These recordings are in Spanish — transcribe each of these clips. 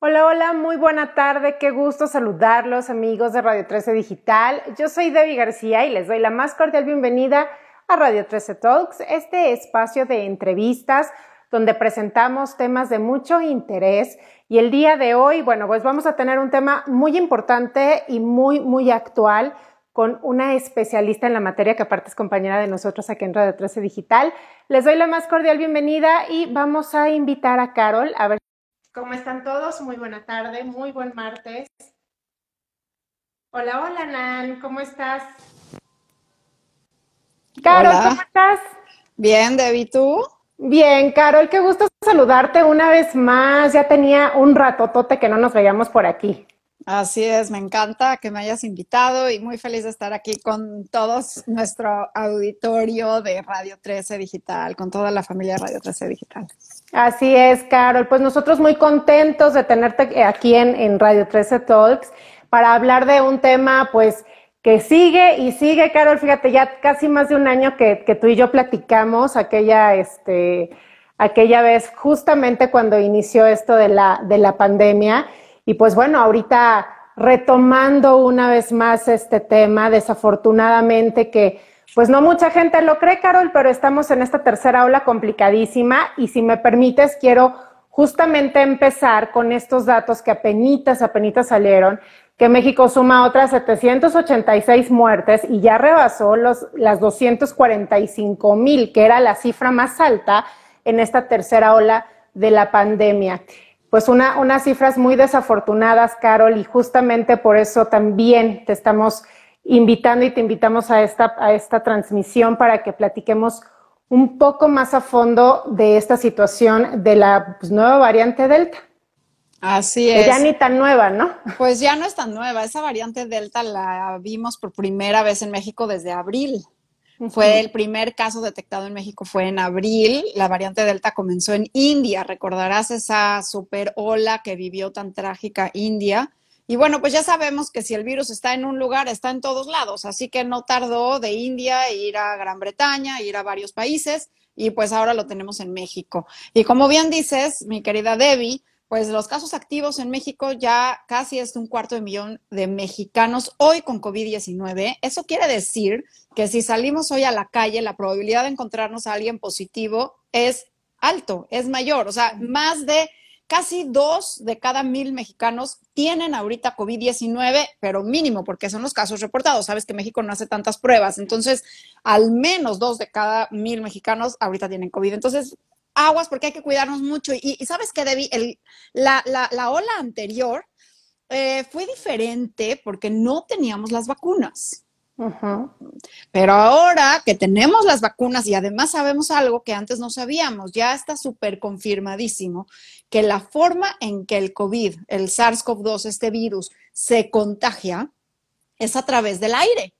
Hola, hola, muy buena tarde, qué gusto saludarlos amigos de Radio 13 Digital. Yo soy Debbie García y les doy la más cordial bienvenida a Radio 13 Talks, este espacio de entrevistas donde presentamos temas de mucho interés y el día de hoy, bueno, pues vamos a tener un tema muy importante y muy, muy actual con una especialista en la materia que aparte es compañera de nosotros aquí en Radio 13 Digital. Les doy la más cordial bienvenida y vamos a invitar a Carol a ver ¿Cómo están todos? Muy buena tarde, muy buen martes. Hola, hola, Nan, ¿cómo estás? Carol, ¿cómo estás? Bien, Debbie, ¿tú? Bien, Carol, qué gusto saludarte una vez más. Ya tenía un ratotote que no nos veíamos por aquí. Así es, me encanta que me hayas invitado y muy feliz de estar aquí con todos nuestro auditorio de Radio 13 Digital, con toda la familia de Radio 13 Digital. Así es, Carol. Pues nosotros muy contentos de tenerte aquí en, Radio 13 Talks para hablar de un tema, pues, que sigue y sigue, Carol. Fíjate, ya casi más de un año que, tú y yo platicamos aquella, este, aquella vez, justamente cuando inició esto de la, de la pandemia. Y pues bueno, ahorita retomando una vez más este tema, desafortunadamente que pues no mucha gente lo cree, Carol, pero estamos en esta tercera ola complicadísima y si me permites quiero justamente empezar con estos datos que apenas, apenas salieron, que México suma otras 786 muertes y ya rebasó los, las 245 mil, que era la cifra más alta en esta tercera ola de la pandemia. Pues una, unas cifras muy desafortunadas, Carol, y justamente por eso también te estamos invitando y te invitamos a esta, a esta transmisión para que platiquemos un poco más a fondo de esta situación de la pues, nueva variante Delta. Así es. ya ni tan nueva, ¿no? Pues ya no es tan nueva. Esa variante Delta la vimos por primera vez en México desde abril. Fue el primer caso detectado en México, fue en abril. La variante Delta comenzó en India. Recordarás esa super ola que vivió tan trágica India. Y bueno, pues ya sabemos que si el virus está en un lugar, está en todos lados. Así que no tardó de India ir a Gran Bretaña, ir a varios países. Y pues ahora lo tenemos en México. Y como bien dices, mi querida Debbie, pues los casos activos en México ya casi es un cuarto de millón de mexicanos hoy con COVID-19. Eso quiere decir que si salimos hoy a la calle, la probabilidad de encontrarnos a alguien positivo es alto, es mayor. O sea, más de casi dos de cada mil mexicanos tienen ahorita COVID-19, pero mínimo, porque son los casos reportados. Sabes que México no hace tantas pruebas. Entonces, al menos dos de cada mil mexicanos ahorita tienen COVID. Entonces, aguas porque hay que cuidarnos mucho. Y, sabes que, Debbie, el, la, la, ola anterior eh, fue diferente porque no teníamos las vacunas. Pero ahora que tenemos las vacunas y además sabemos algo que antes no sabíamos, ya está súper confirmadísimo que la forma en que el COVID, el SARS-CoV-2, este virus, se contagia es a través del aire.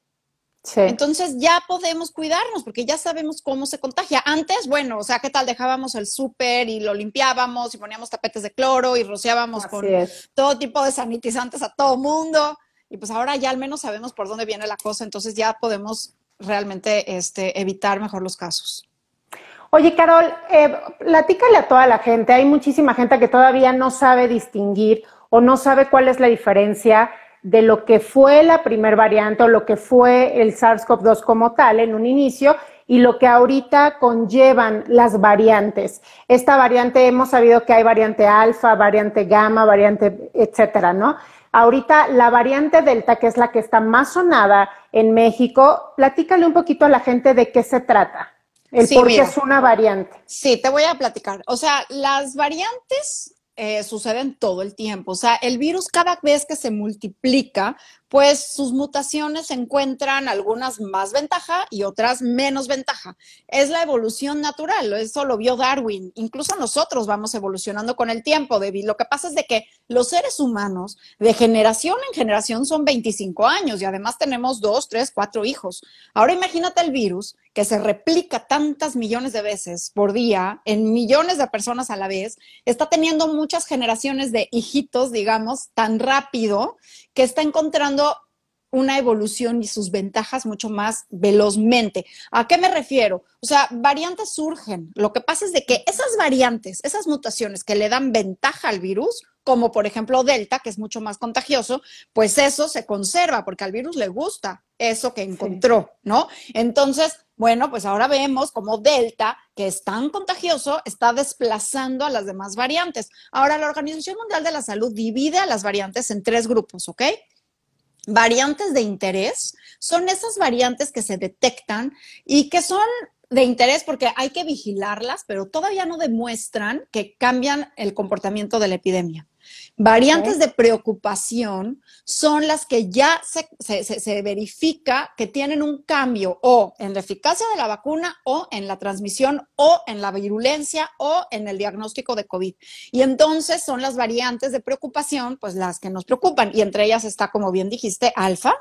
Entonces ya podemos cuidarnos porque ya sabemos cómo se contagia. Antes, bueno, o sea, ¿qué tal? Dejábamos el súper y lo limpiábamos y poníamos tapetes de cloro y rociábamos con todo tipo de sanitizantes a todo mundo. Y pues ahora ya al menos sabemos por dónde viene la cosa, entonces ya podemos realmente este, evitar mejor los casos. Oye, Carol, eh, platícale a toda la gente. Hay muchísima gente que todavía no sabe distinguir o no sabe cuál es la diferencia de lo que fue la primer variante o lo que fue el SARS-CoV-2 como tal en un inicio y lo que ahorita conllevan las variantes. Esta variante hemos sabido que hay variante alfa, variante gamma, variante, etcétera, ¿no? Ahorita la variante delta, que es la que está más sonada en México, platícale un poquito a la gente de qué se trata. El por qué es una variante. Sí, te voy a platicar. O sea, las variantes eh, suceden todo el tiempo. O sea, el virus cada vez que se multiplica, pues sus mutaciones encuentran algunas más ventaja y otras menos ventaja. Es la evolución natural, eso lo vio Darwin. Incluso nosotros vamos evolucionando con el tiempo, David. Lo que pasa es de que los seres humanos de generación en generación son 25 años y además tenemos dos, tres, cuatro hijos. Ahora imagínate el virus que se replica tantas millones de veces por día en millones de personas a la vez, está teniendo muchas generaciones de hijitos, digamos, tan rápido que está encontrando una evolución y sus ventajas mucho más velozmente. ¿A qué me refiero? O sea, variantes surgen. Lo que pasa es de que esas variantes, esas mutaciones que le dan ventaja al virus, como por ejemplo Delta, que es mucho más contagioso, pues eso se conserva porque al virus le gusta eso que encontró, ¿no? Entonces, bueno, pues ahora vemos como Delta, que es tan contagioso, está desplazando a las demás variantes. Ahora, la Organización Mundial de la Salud divide a las variantes en tres grupos, ¿ok? Variantes de interés son esas variantes que se detectan y que son de interés porque hay que vigilarlas, pero todavía no demuestran que cambian el comportamiento de la epidemia. Variantes de preocupación son las que ya se, verifica que tienen un cambio o en la eficacia de la vacuna o en la transmisión o en la virulencia o en el diagnóstico de COVID. Y entonces son las variantes de preocupación, pues las que nos preocupan. Y entre ellas está, como bien dijiste, alfa,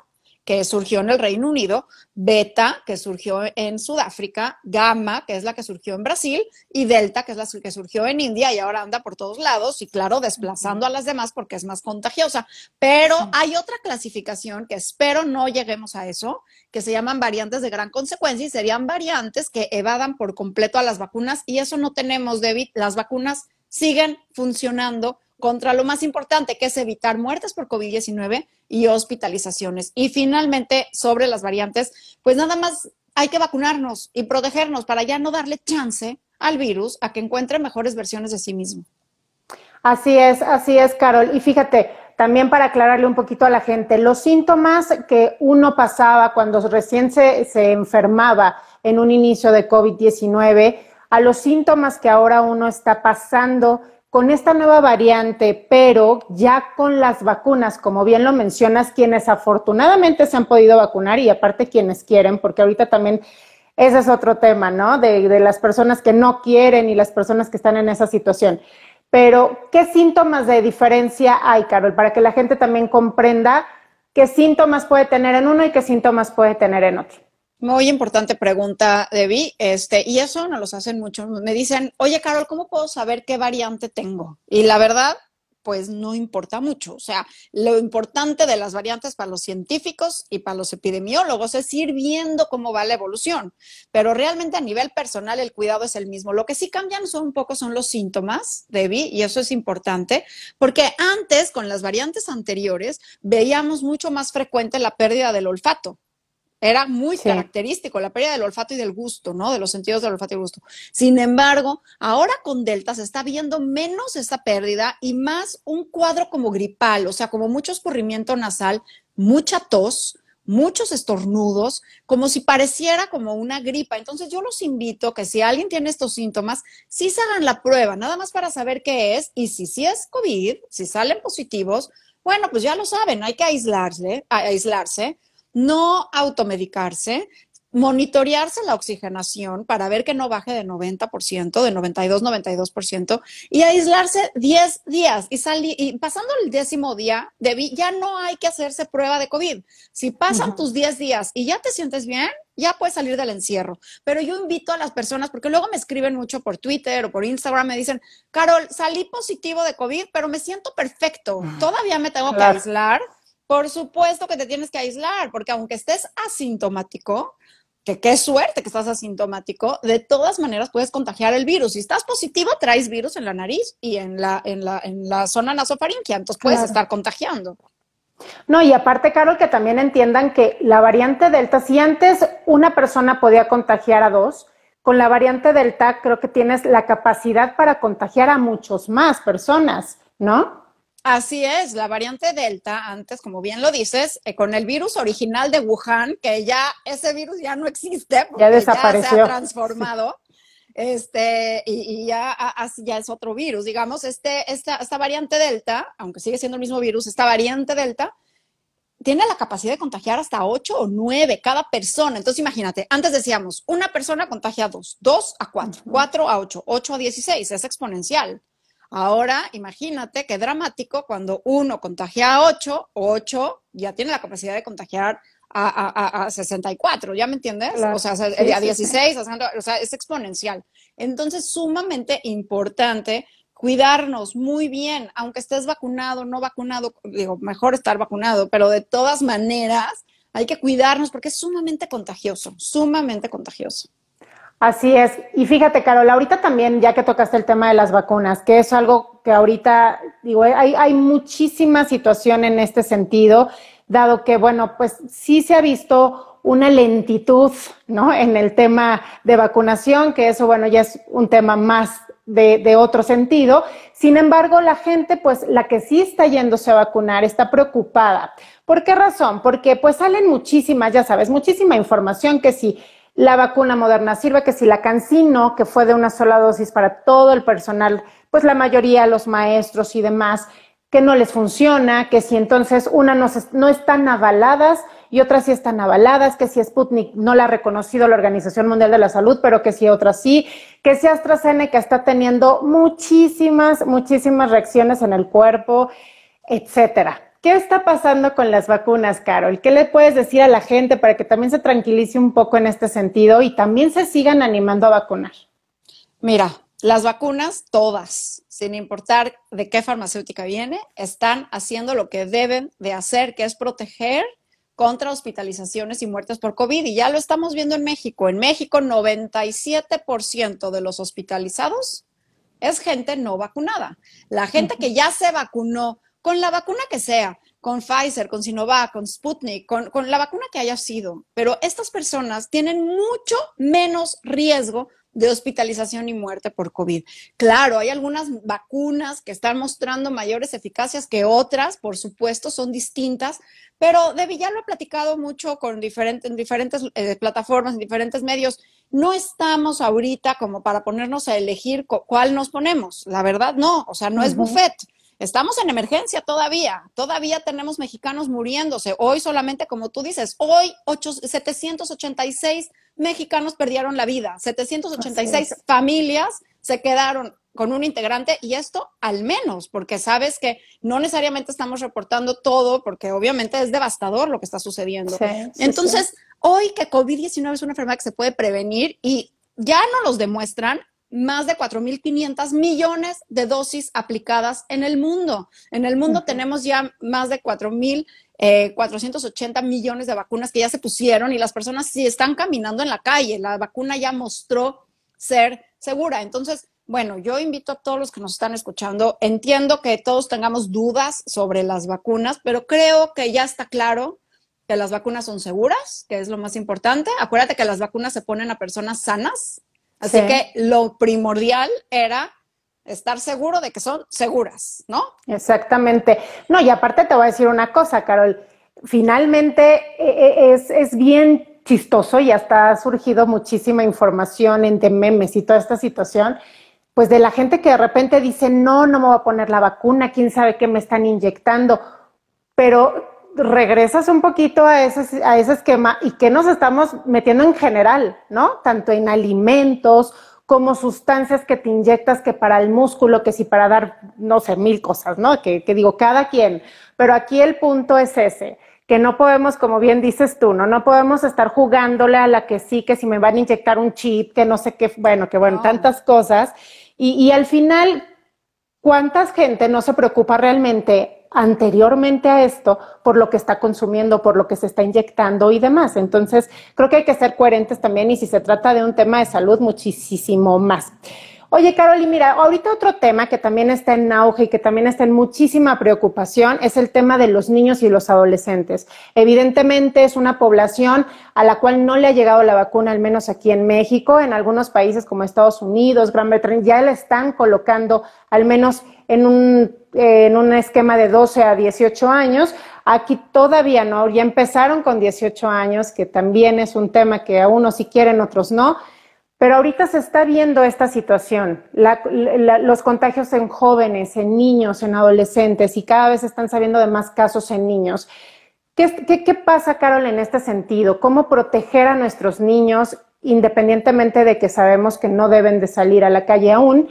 que surgió en el Reino Unido, Beta, que surgió en Sudáfrica, Gamma, que es la que surgió en Brasil, y Delta, que es la que surgió en India y ahora anda por todos lados y claro, desplazando a las demás porque es más contagiosa. Pero hay otra clasificación que espero no lleguemos a eso, que se llaman variantes de gran consecuencia y serían variantes que evadan por completo a las vacunas y eso no tenemos, David. Las vacunas siguen funcionando contra lo más importante, que es evitar muertes por COVID-19 y hospitalizaciones. Y finalmente, sobre las variantes, pues nada más hay que vacunarnos y protegernos para ya no darle chance al virus a que encuentre mejores versiones de sí mismo. Así es, así es, Carol. Y fíjate, también para aclararle un poquito a la gente, los síntomas que uno pasaba cuando recién se, se enfermaba en un inicio de COVID-19, a los síntomas que ahora uno está pasando con esta nueva variante, pero ya con las vacunas, como bien lo mencionas, quienes afortunadamente se han podido vacunar y aparte quienes quieren, porque ahorita también ese es otro tema, ¿no? De, las personas que no quieren y las personas que están en esa situación. Pero, ¿qué síntomas de diferencia hay, Carol, para que la gente también comprenda qué síntomas puede tener en uno y qué síntomas puede tener en otro? Muy importante pregunta, Debbie. Este, y eso no los hacen mucho. Me dicen, oye, Carol, ¿cómo puedo saber qué variante tengo? Y la verdad, pues no importa mucho. O sea, lo importante de las variantes para los científicos y para los epidemiólogos es ir viendo cómo va la evolución. Pero realmente a nivel personal el cuidado es el mismo. Lo que sí cambian son un poco son los síntomas, Debbie, y eso es importante, porque antes, con las variantes anteriores, veíamos mucho más frecuente la pérdida del olfato. Era muy característico la pérdida del olfato y del gusto, ¿no? De los sentidos del olfato y del gusto. Sin embargo, ahora con Delta se está viendo menos esa pérdida y más un cuadro como gripal, o sea, como mucho escurrimiento nasal, mucha tos, muchos estornudos, como si pareciera como una gripa. Entonces yo los invito que si alguien tiene estos síntomas, sí se hagan la prueba, nada más para saber qué es y si sí es COVID, si salen positivos, bueno, pues ya lo saben, hay que aislarse, aislarse no automedicarse, monitorearse la oxigenación para ver que no baje de 90%, de 92, 92%, y aislarse 10 días. Y, y pasando el décimo día, ya no hay que hacerse prueba de COVID. Si pasan tus 10 días y ya te sientes bien, ya puedes salir del encierro. Pero yo invito a las personas, porque luego me escriben mucho por Twitter o por Instagram, me dicen, Carol, salí positivo de COVID, pero me siento perfecto. Todavía me tengo que aislar por supuesto que te tienes que aislar, porque aunque estés asintomático, que qué suerte que estás asintomático, de todas maneras puedes contagiar el virus. Si estás positivo, traes virus en la nariz y en la, en la, en la zona nasofaringia, entonces puedes estar contagiando. No, y aparte, Carol, que también entiendan que la variante Delta, si antes una persona podía contagiar a dos, con la variante Delta creo que tienes la capacidad para contagiar a muchos más personas, ¿no? Así es, la variante Delta, antes, como bien lo dices, eh, con el virus original de Wuhan, que ya ese virus ya no existe, ya desapareció. Ya se ha transformado. este, y, ya, ya es otro virus, digamos, este, esta, esta variante Delta, aunque sigue siendo el mismo virus, esta variante Delta tiene la capacidad de contagiar hasta 8 o 9 cada persona. Entonces, imagínate, antes decíamos, una persona contagia a 2, 2 a 4, 4 a 8, 8 a 16, es exponencial. Ahora, imagínate qué dramático cuando uno contagia a 8, 8 ya tiene la capacidad de contagiar a, a, 64, ¿ya me entiendes? O sea, a 16, o sea, es exponencial. Entonces, sumamente importante cuidarnos muy bien, aunque estés vacunado, no vacunado, digo, mejor estar vacunado, pero de todas maneras hay que cuidarnos porque es sumamente contagioso, sumamente contagioso. Así es. Y fíjate, Carol, ahorita también, ya que tocaste el tema de las vacunas, que es algo que ahorita, digo, hay, hay muchísima situación en este sentido, dado que, bueno, pues sí se ha visto una lentitud, ¿no? En el tema de vacunación, que eso, bueno, ya es un tema más de, de, otro sentido. Sin embargo, la gente, pues la que sí está yéndose a vacunar, está preocupada. ¿Por qué razón? Porque pues salen muchísimas, ya sabes, muchísima información que si la vacuna moderna sirve, que si la cancino, que fue de una sola dosis para todo el personal, pues la mayoría, los maestros y demás, que no les funciona, que si entonces una no, no están avaladas y otras sí están avaladas, que si Sputnik no la ha reconocido la Organización Mundial de la Salud, pero que si otras sí, que si AstraZeneca está teniendo muchísimas, muchísimas reacciones en el cuerpo, etcétera. ¿Qué está pasando con las vacunas, Carol? ¿Qué le puedes decir a la gente para que también se tranquilice un poco en este sentido y también se sigan animando a vacunar? Mira, las vacunas, todas, sin importar de qué farmacéutica viene, están haciendo lo que deben de hacer, que es proteger contra hospitalizaciones y muertes por COVID. Y ya lo estamos viendo en México. En México, 97% de los hospitalizados es gente no vacunada. La gente que ya se vacunó con la vacuna que sea, con Pfizer, con Sinovac, con Sputnik, con, con, la vacuna que haya sido. Pero estas personas tienen mucho menos riesgo de hospitalización y muerte por COVID. Claro, hay algunas vacunas que están mostrando mayores eficacias que otras, por supuesto, son distintas, pero Debbie ya lo he platicado mucho con diferentes, en diferentes eh, plataformas, en diferentes medios. No estamos ahorita como para ponernos a elegir cuál nos ponemos. La verdad, no, o sea, no es buffet. Estamos en emergencia todavía, todavía tenemos mexicanos muriéndose. Hoy solamente, como tú dices, hoy 8, 786 mexicanos perdieron la vida, 786 familias se quedaron con un integrante y esto al menos, porque sabes que no necesariamente estamos reportando todo, porque obviamente es devastador lo que está sucediendo. Entonces, hoy que COVID-19 es una enfermedad que se puede prevenir y ya no los demuestran, más de 4.500 millones de dosis aplicadas en el mundo. En el mundo tenemos ya más de 4.480 eh, millones de vacunas que ya se pusieron y las personas sí están caminando en la calle. La vacuna ya mostró ser segura. Entonces, bueno, yo invito a todos los que nos están escuchando, entiendo que todos tengamos dudas sobre las vacunas, pero creo que ya está claro que las vacunas son seguras, que es lo más importante. Acuérdate que las vacunas se ponen a personas sanas, Así que lo primordial era estar seguro de que son seguras, ¿no? Exactamente. No, y aparte te voy a decir una cosa, Carol. Finalmente e, e, es, es bien chistoso y hasta ha surgido muchísima información entre memes y toda esta situación, pues de la gente que de repente dice, no, no me voy a poner la vacuna, quién sabe qué me están inyectando. Pero regresas un poquito a ese, a ese esquema y que nos estamos metiendo en general, ¿no? Tanto en alimentos como sustancias que te inyectas que para el músculo, que si para dar, no sé, mil cosas, ¿no? Que, que digo, cada quien. Pero aquí el punto es ese, que no podemos, como bien dices tú, ¿no? No podemos estar jugándole a la que sí, que si me van a inyectar un chip, que no sé qué, bueno, que bueno, tantas cosas. Y, y al final, ¿cuánta gente no se preocupa realmente anteriormente a esto por lo que está consumiendo, por lo que se está inyectando y demás. Entonces, creo que hay que ser coherentes también y si se trata de un tema de salud, muchísimo más. Oye, Carol, mira, ahorita otro tema que también está en auge y que también está en muchísima preocupación es el tema de los niños y los adolescentes. Evidentemente es una población a la cual no le ha llegado la vacuna, al menos aquí en México. En algunos países como Estados Unidos, Gran Bretaña, ya la están colocando al menos en un, en un esquema de 12 a 18 años. Aquí todavía no, ya empezaron con 18 años, que también es un tema que a unos sí quieren, otros no. Pero ahorita se está viendo esta situación, los contagios en jóvenes, en niños, en adolescentes y cada vez están sabiendo de más casos en niños. ¿Qué, qué, qué pasa, Carol, en este sentido? ¿Cómo proteger a nuestros niños independientemente de que sabemos que no deben de salir a la calle aún?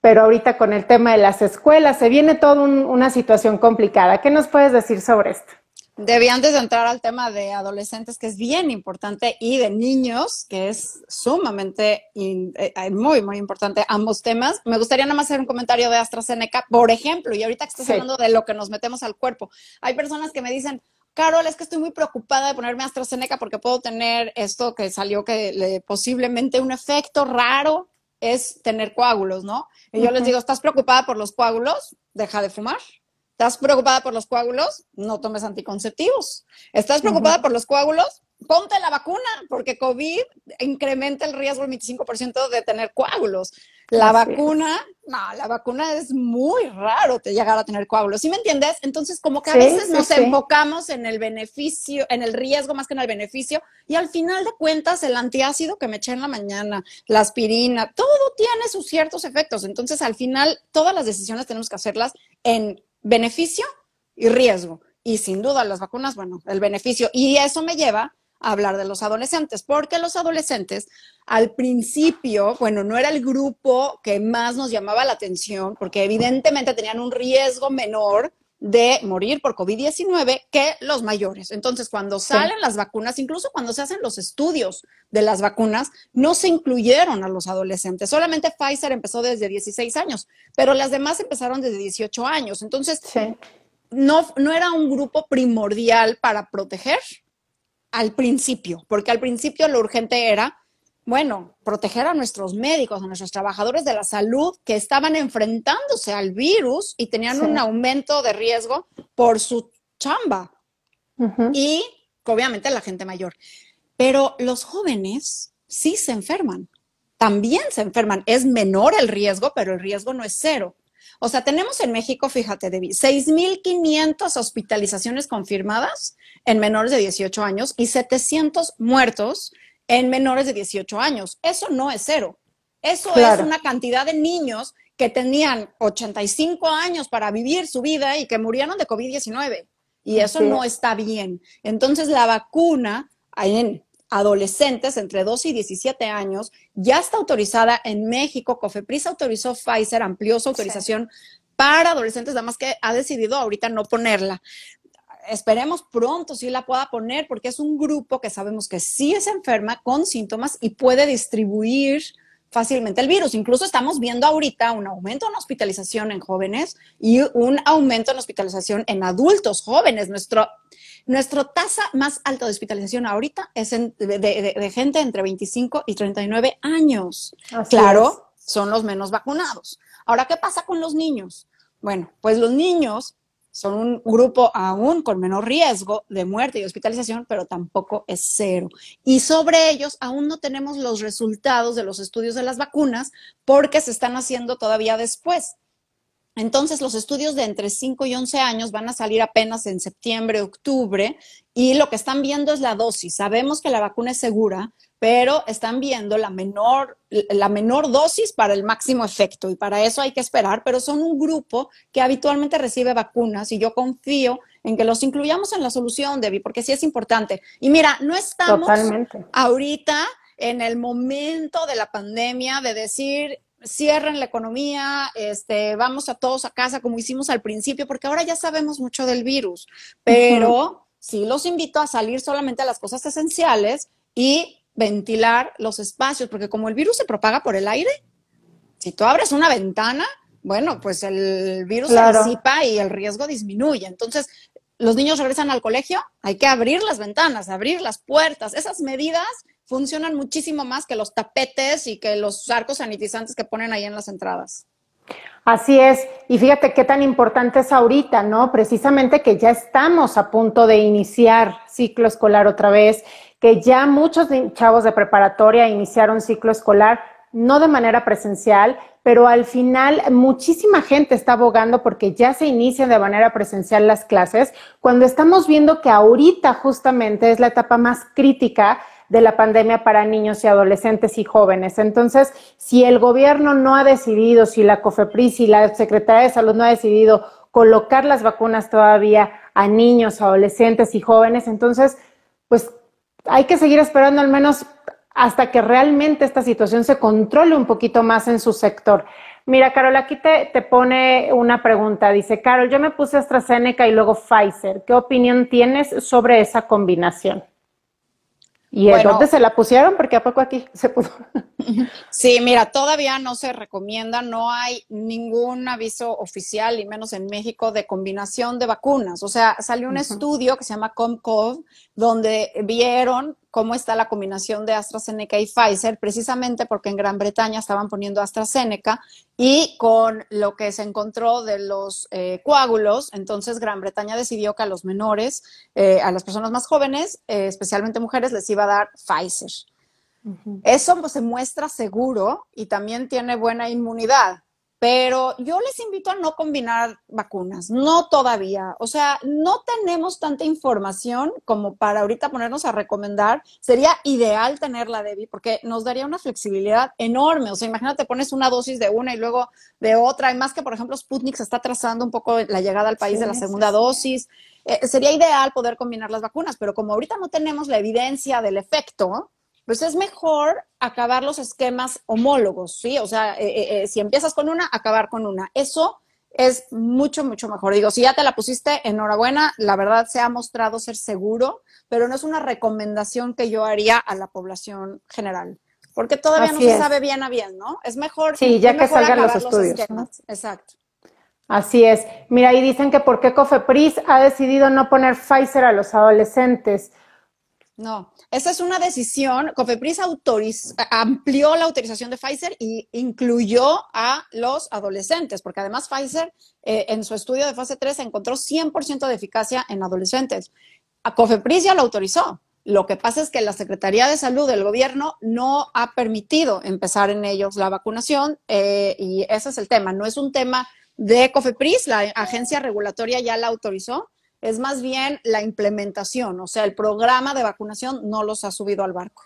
Pero ahorita con el tema de las escuelas se viene toda una situación complicada. ¿Qué nos puedes decir sobre esto? Debí antes de entrar al tema de adolescentes, que es bien importante, y de niños, que es sumamente, eh, eh, muy, muy importante, ambos temas. Me gustaría nada más hacer un comentario de AstraZeneca, por ejemplo, y ahorita que estás hablando de lo que nos metemos al cuerpo. Hay personas que me dicen, Carol, es que estoy muy preocupada de ponerme AstraZeneca porque puedo tener esto que salió que posiblemente un efecto raro es tener coágulos, ¿no? Y yo les digo, ¿estás preocupada por los coágulos? Deja de fumar. ¿Estás preocupada por los coágulos? No tomes anticonceptivos. ¿Estás preocupada por los coágulos? ponte la vacuna, porque COVID incrementa el riesgo del 25% de tener coágulos. La vacuna, no, la vacuna es muy raro te llegar a tener coágulos, ¿sí me entiendes? Entonces, como que a veces nos enfocamos en el beneficio, en el riesgo más que en el beneficio, y al final de cuentas, el antiácido que me eché en la mañana, la aspirina, todo tiene sus ciertos efectos. Entonces, al final, todas las decisiones tenemos que hacerlas en beneficio y riesgo. Y sin duda, las vacunas, bueno, el beneficio. Y eso me lleva hablar de los adolescentes, porque los adolescentes al principio, bueno, no era el grupo que más nos llamaba la atención, porque evidentemente tenían un riesgo menor de morir por COVID-19 que los mayores. Entonces, cuando salen las vacunas, incluso cuando se hacen los estudios de las vacunas, no se incluyeron a los adolescentes. Solamente Pfizer empezó desde 16 años, pero las demás empezaron desde 18 años. Entonces, no, no era un grupo primordial para proteger al principio, porque al principio lo urgente era, bueno, proteger a nuestros médicos, a nuestros trabajadores de la salud que estaban enfrentándose al virus y tenían un aumento de riesgo por su chamba. Y obviamente la gente mayor. Pero los jóvenes sí se enferman, también se enferman. Es menor el riesgo, pero el riesgo no es cero. O sea, tenemos en México, fíjate, Debbie, 6.500 hospitalizaciones confirmadas en menores de 18 años y 700 muertos en menores de 18 años. Eso no es cero. Eso es una cantidad de niños que tenían 85 años para vivir su vida y que murieron de COVID-19. Y eso no está bien. Entonces, la vacuna en adolescentes entre 12 y 17 años ya está autorizada en México. Cofepris autorizó Pfizer, amplió su autorización para adolescentes, nada más que ha decidido ahorita no ponerla esperemos pronto sí la pueda poner porque es un grupo que sabemos que sí es enferma con síntomas y puede distribuir fácilmente el virus. Incluso estamos viendo ahorita un aumento en hospitalización en jóvenes y un aumento en hospitalización en adultos jóvenes. Nuestro, nuestra tasa más alta de hospitalización ahorita es de, gente entre 25 y 39 años. claro, son los menos vacunados. Ahora, ¿qué pasa con los niños? Bueno, pues los niños son un grupo aún con menor riesgo de muerte y hospitalización, pero tampoco es cero. Y sobre ellos aún no tenemos los resultados de los estudios de las vacunas porque se están haciendo todavía después. Entonces, los estudios de entre 5 y 11 años van a salir apenas en septiembre, octubre, y lo que están viendo es la dosis. Sabemos que la vacuna es segura, pero están viendo la menor, la menor dosis para el máximo efecto y para eso hay que esperar, pero son un grupo que habitualmente recibe vacunas y yo confío en que los incluyamos en la solución, Debbie, porque sí es importante. Y mira, no estamos ahorita en el momento de la pandemia de decir cierren la economía, este, vamos a todos a casa como hicimos al principio, porque ahora ya sabemos mucho del virus, pero sí los invito a salir solamente a las cosas esenciales y ventilar los espacios, porque como el virus se propaga por el aire, si tú abres una ventana, bueno, pues el virus se disipa y el riesgo disminuye. Entonces, los niños regresan al colegio, hay que abrir las ventanas, abrir las puertas. Esas medidas funcionan muchísimo más que los tapetes y que los arcos sanitizantes que ponen ahí en las entradas. Así es, y fíjate qué tan importante es ahorita, ¿no? Precisamente que ya estamos a punto de iniciar ciclo escolar otra vez que ya muchos chavos de preparatoria iniciaron ciclo escolar, no de manera presencial, pero al final muchísima gente está abogando porque ya se inician de manera presencial las clases, cuando estamos viendo que ahorita justamente es la etapa más crítica de la pandemia para niños y adolescentes y jóvenes. Entonces, si el gobierno no ha decidido, si la COFEPRIS y la Secretaría de Salud no ha decidido colocar las vacunas todavía a niños, adolescentes y jóvenes, entonces, pues hay que seguir esperando al menos hasta que realmente esta situación se controle un poquito más en su sector. Mira, Carol, aquí te, te, pone una pregunta. Dice, Carol, yo me puse AstraZeneca y luego Pfizer. ¿Qué opinión tienes sobre esa combinación? ¿Y dónde se la pusieron? Porque a poco aquí se pudo. Sí, mira, todavía no se recomienda, no hay ningún aviso oficial, y menos en México, de combinación de vacunas. O sea, salió un estudio que se llama COMCOV, donde vieron cómo está la combinación de AstraZeneca y Pfizer, precisamente porque en Gran Bretaña estaban poniendo AstraZeneca y con lo que se encontró de los eh, coágulos, entonces Gran Bretaña decidió que a los menores, eh, a las personas más jóvenes, eh, especialmente mujeres, les iba a dar Pfizer. Eso pues, se muestra seguro y también tiene buena inmunidad. Pero yo les invito a no combinar vacunas, no todavía. O sea, no tenemos tanta información como para ahorita ponernos a recomendar. Sería ideal tenerla, Debbie, porque nos daría una flexibilidad enorme. O sea, imagínate, pones una dosis de una y luego de otra. Y más que, por ejemplo, Sputnik se está trazando un poco la llegada al país de la segunda dosis. Eh, sería ideal poder combinar las vacunas, pero como ahorita no tenemos la evidencia del efecto, pues es mejor acabar los esquemas homólogos, ¿sí? O sea, eh, eh, eh, si empiezas con una, acabar con una. Eso es mucho, mucho mejor. Digo, si ya te la pusiste, enhorabuena, la verdad se ha mostrado ser seguro, pero no es una recomendación que yo haría a la población general, porque todavía no se sabe bien a bien, ¿no? Es mejor. Sí, ya que salgan los estudios. Exacto. Así es. Mira, y dicen que por qué Cofepris ha decidido no poner Pfizer a los adolescentes. No, esa es una decisión. Cofepris amplió la autorización de Pfizer y incluyó a los adolescentes, porque además Pfizer eh, en su estudio de fase 3 encontró 100% de eficacia en adolescentes. Cofepris ya lo autorizó. Lo que pasa es que la Secretaría de Salud del gobierno no ha permitido empezar en ellos la vacunación eh, y ese es el tema. No es un tema de Cofepris, la agencia regulatoria ya la autorizó es más bien la implementación, o sea, el programa de vacunación no los ha subido al barco.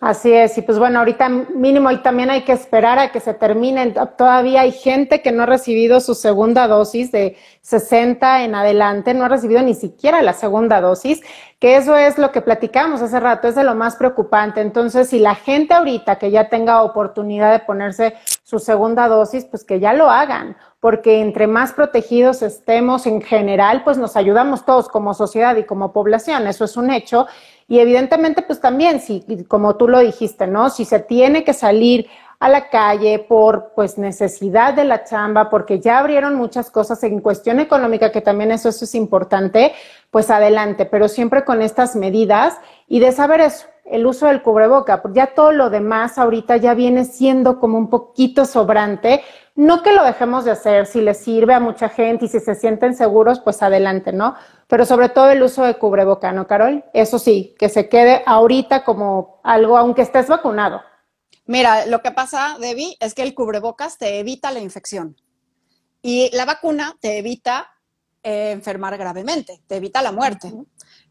Así es, y pues bueno, ahorita mínimo y también hay que esperar a que se terminen. Todavía hay gente que no ha recibido su segunda dosis de 60 en adelante, no ha recibido ni siquiera la segunda dosis, que eso es lo que platicamos hace rato, es de lo más preocupante. Entonces, si la gente ahorita que ya tenga oportunidad de ponerse su segunda dosis, pues que ya lo hagan, porque entre más protegidos estemos en general, pues nos ayudamos todos como sociedad y como población, eso es un hecho. Y evidentemente, pues también, si, como tú lo dijiste, ¿no? Si se tiene que salir a la calle por pues necesidad de la chamba, porque ya abrieron muchas cosas en cuestión económica, que también eso, eso es importante, pues adelante, pero siempre con estas medidas y de saber eso, el uso del cubreboca, porque ya todo lo demás ahorita ya viene siendo como un poquito sobrante. No que lo dejemos de hacer, si les sirve a mucha gente y si se sienten seguros, pues adelante, ¿no? Pero sobre todo el uso de cubreboca, ¿no, Carol? Eso sí, que se quede ahorita como algo, aunque estés vacunado. Mira, lo que pasa, Debbie, es que el cubrebocas te evita la infección y la vacuna te evita eh, enfermar gravemente, te evita la muerte.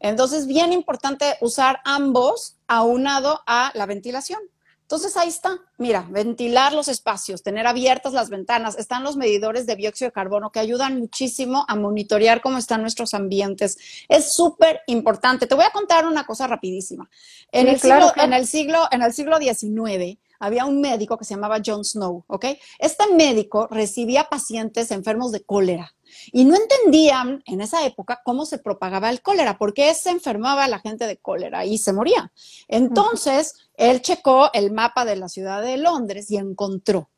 Entonces, bien importante usar ambos aunado a la ventilación. Entonces ahí está, mira, ventilar los espacios, tener abiertas las ventanas, están los medidores de dióxido de carbono que ayudan muchísimo a monitorear cómo están nuestros ambientes. Es súper importante. Te voy a contar una cosa rapidísima. En, el siglo, en el siglo, en el siglo XIX, había un médico que se llamaba John Snow, ¿ok? Este médico recibía pacientes enfermos de cólera y no entendían en esa época cómo se propagaba el cólera, porque se enfermaba la gente de cólera y se moría. Entonces, él checó el mapa de la ciudad de Londres y encontró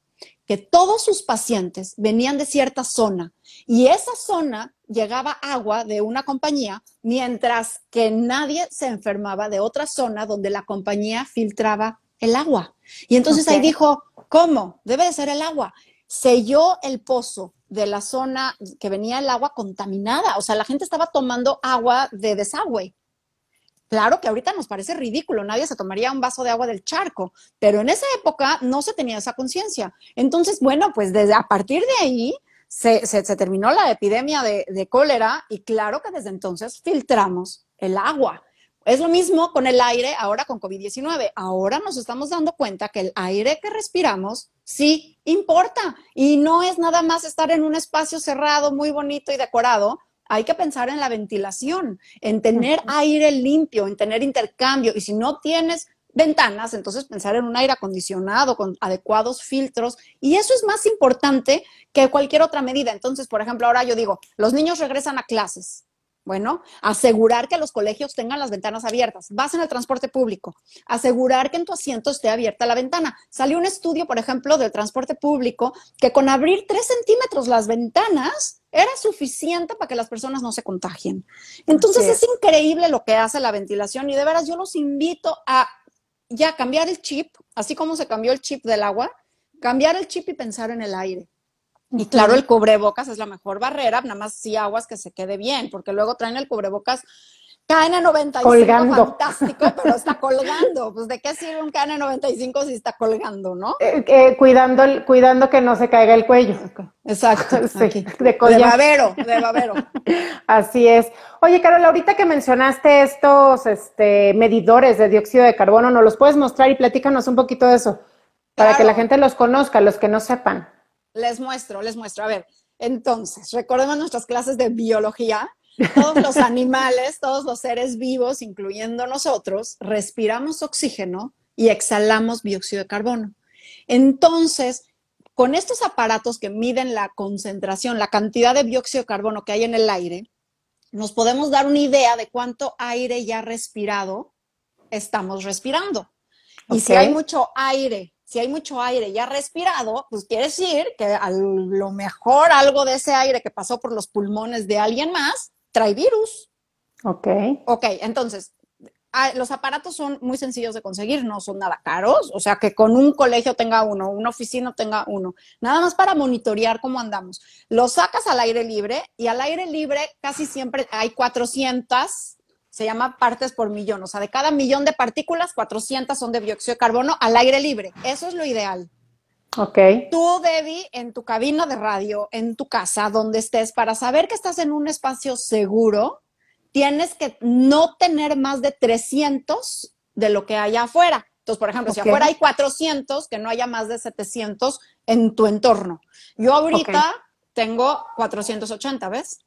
que todos sus pacientes venían de cierta zona y esa zona llegaba agua de una compañía, mientras que nadie se enfermaba de otra zona donde la compañía filtraba el agua. Y entonces ahí dijo, ¿cómo? Debe de ser el agua. Selló el pozo de la zona que venía el agua contaminada. O sea, la gente estaba tomando agua de desagüe. Claro que ahorita nos parece ridículo, nadie se tomaría un vaso de agua del charco, pero en esa época no se tenía esa conciencia. Entonces, bueno, pues desde a partir de ahí se, terminó la epidemia de cólera y claro que desde entonces filtramos el agua. Es lo mismo con el aire ahora con COVID-19. Ahora nos estamos dando cuenta que el aire que respiramos sí importa y no es nada más estar en un espacio cerrado, muy bonito y decorado. Hay que pensar en la ventilación, en tener aire limpio, en tener intercambio. Y si no tienes ventanas, entonces pensar en un aire acondicionado con adecuados filtros. Y eso es más importante que cualquier otra medida. Entonces, por ejemplo, ahora yo digo, los niños regresan a clases Bueno, asegurar que los colegios tengan las ventanas abiertas. Vas en el transporte público, asegurar que en tu asiento esté abierta la ventana. Salió un estudio, por ejemplo, del transporte público que con abrir tres centímetros las ventanas era suficiente para que las personas no se contagien. Entonces es. es increíble lo que hace la ventilación y de veras yo los invito a ya cambiar el chip, así como se cambió el chip del agua, cambiar el chip y pensar en el aire. Y claro, el cubrebocas es la mejor barrera, nada más si aguas que se quede bien, porque luego traen el cubrebocas KN95 colgando. fantástico, pero está colgando. Pues de qué sirve un KN95 si está colgando, ¿no? Eh, eh, cuidando, cuidando que no se caiga el cuello. Exacto. Sí, de, de babero, de babero. Así es. Oye, Carol, ahorita que mencionaste estos este, medidores de dióxido de carbono, ¿nos los puedes mostrar y platícanos un poquito de eso? Para Claro. que la gente los conozca, los que no sepan. Les muestro, les muestro. A ver, entonces, recordemos nuestras clases de biología. Todos los animales, todos los seres vivos, incluyendo nosotros, respiramos oxígeno y exhalamos dióxido de carbono. Entonces, con estos aparatos que miden la concentración, la cantidad de dióxido de carbono que hay en el aire, nos podemos dar una idea de cuánto aire ya respirado estamos respirando. Y si hay mucho aire, si hay mucho aire ya respirado, pues quiere decir que a lo mejor algo de ese aire que pasó por los pulmones de alguien más trae virus. Ok. Ok, entonces, los aparatos son muy sencillos de conseguir, no son nada caros, o sea, que con un colegio tenga uno, una oficina tenga uno, nada más para monitorear cómo andamos. Lo sacas al aire libre y al aire libre casi siempre hay 400, se llama partes por millón, o sea, de cada millón de partículas, 400 son de dióxido de carbono al aire libre. Eso es lo ideal. Ok. Tú, Debbie, en tu cabina de radio, en tu casa, donde estés, para saber que estás en un espacio seguro, tienes que no tener más de 300 de lo que haya afuera. Entonces, por ejemplo, si afuera hay 400, que no haya más de 700 en tu entorno. Yo ahorita tengo 480, ¿ves?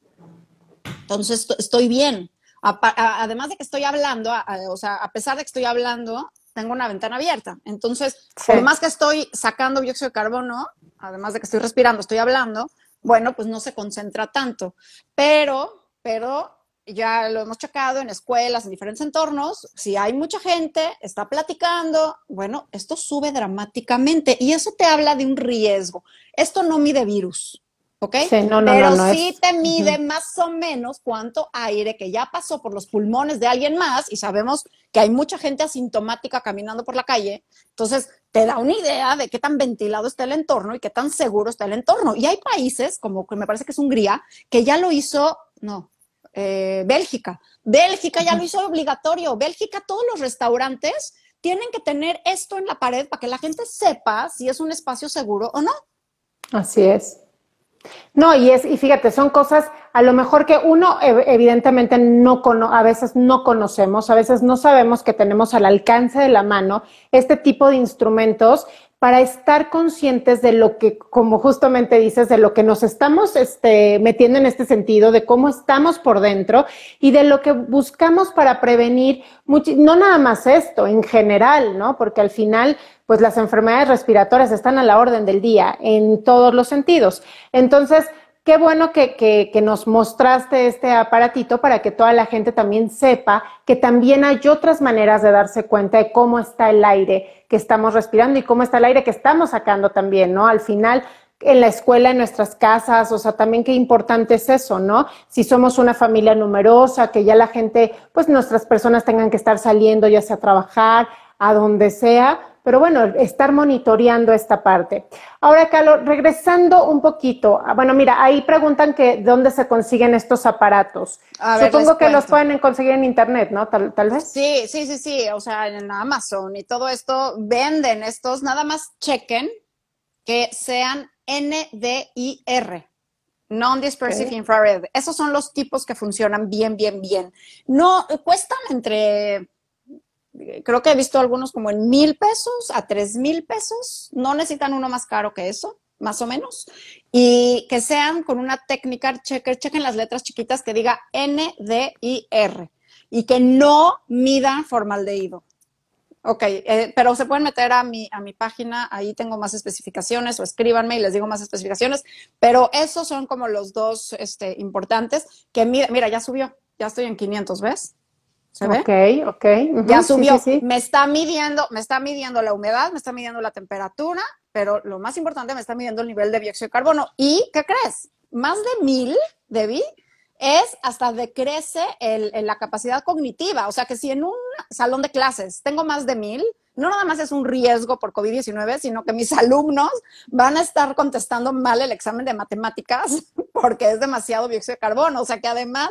Entonces, esto- estoy bien. A- Además de que estoy hablando, a- a- o sea, a pesar de que estoy hablando, tengo una ventana abierta. Entonces, Sí. por más que estoy sacando dióxido de carbono, además de que estoy respirando, estoy hablando, bueno, pues no se concentra tanto. Pero, pero ya lo hemos checado en escuelas, en diferentes entornos, si hay mucha gente, está platicando, bueno, esto sube dramáticamente y eso te habla de un riesgo. Esto no mide virus. ¿Ok? Sí, no, no, Pero no, sí es- te mide más o menos cuánto aire que ya pasó por los pulmones de alguien más y sabemos que hay mucha gente asintomática caminando por la calle. Entonces, te da una idea de qué tan ventilado está el entorno y qué tan seguro está el entorno. Y hay países, como que me parece que es Hungría, que ya lo hizo, no, eh, Bélgica. Bélgica ya lo hizo obligatorio. Bélgica, todos los restaurantes tienen que tener esto en la pared para que la gente sepa si es un espacio seguro o no. Así es. No, y es, y fíjate, son cosas a lo mejor que uno ev- evidentemente no cono, a veces no conocemos, a veces no sabemos que tenemos al alcance de la mano este tipo de instrumentos para estar conscientes de lo que, como justamente dices, de lo que nos estamos este, metiendo en este sentido, de cómo estamos por dentro y de lo que buscamos para prevenir, no nada más esto, en general, ¿no? Porque al final, pues las enfermedades respiratorias están a la orden del día en todos los sentidos. Entonces, qué bueno que, que, nos mostraste este aparatito para que toda la gente también sepa que también hay otras maneras de darse cuenta de cómo está el aire que estamos respirando y cómo está el aire que estamos sacando también, ¿no? Al final, en la escuela, en nuestras casas, o sea, también qué importante es eso, ¿no? Si somos una familia numerosa, que ya la gente, pues nuestras personas tengan que estar saliendo, ya sea a trabajar, a donde sea, pero bueno, estar monitoreando esta parte. Ahora, Carlos, regresando un poquito, ah, bueno, mira, ahí preguntan que dónde se consiguen estos aparatos. A Supongo que los pueden conseguir en internet, ¿no? Tal, tal vez. Sí, sí, sí, sí, o sea, en Amazon y todo esto venden estos, nada más chequen que sean NDIR, Non-Dispersive. Infrared. Esos son los tipos que funcionan bien, bien, bien. No, cuestan entre, creo que he visto algunos como en mil pesos a tres mil pesos. No necesitan uno más caro que eso, más o menos. Y que sean con una técnica, chequen, chequen las letras chiquitas que diga NDIR y que no midan formaldehído. Ok, eh, pero se pueden meter a mi, a mi página, ahí tengo más especificaciones o escríbanme y les digo más especificaciones, pero esos son como los dos este, importantes que mira, mira, ya subió, ya estoy en 500, ¿ves? ¿Se ve? Ok, ok. ya subió. Me está midiendo, me está midiendo la humedad, me está midiendo la temperatura, pero lo más importante, me está midiendo el nivel de dióxido de carbono. ¿Y qué crees? Más de mil, Debbie, es hasta decrece el, la capacidad cognitiva. O sea que si en un salón de clases tengo más de mil, no nada más es un riesgo por COVID-19, sino que mis alumnos van a estar contestando mal el examen de matemáticas porque es demasiado dióxido de carbono. O sea que además,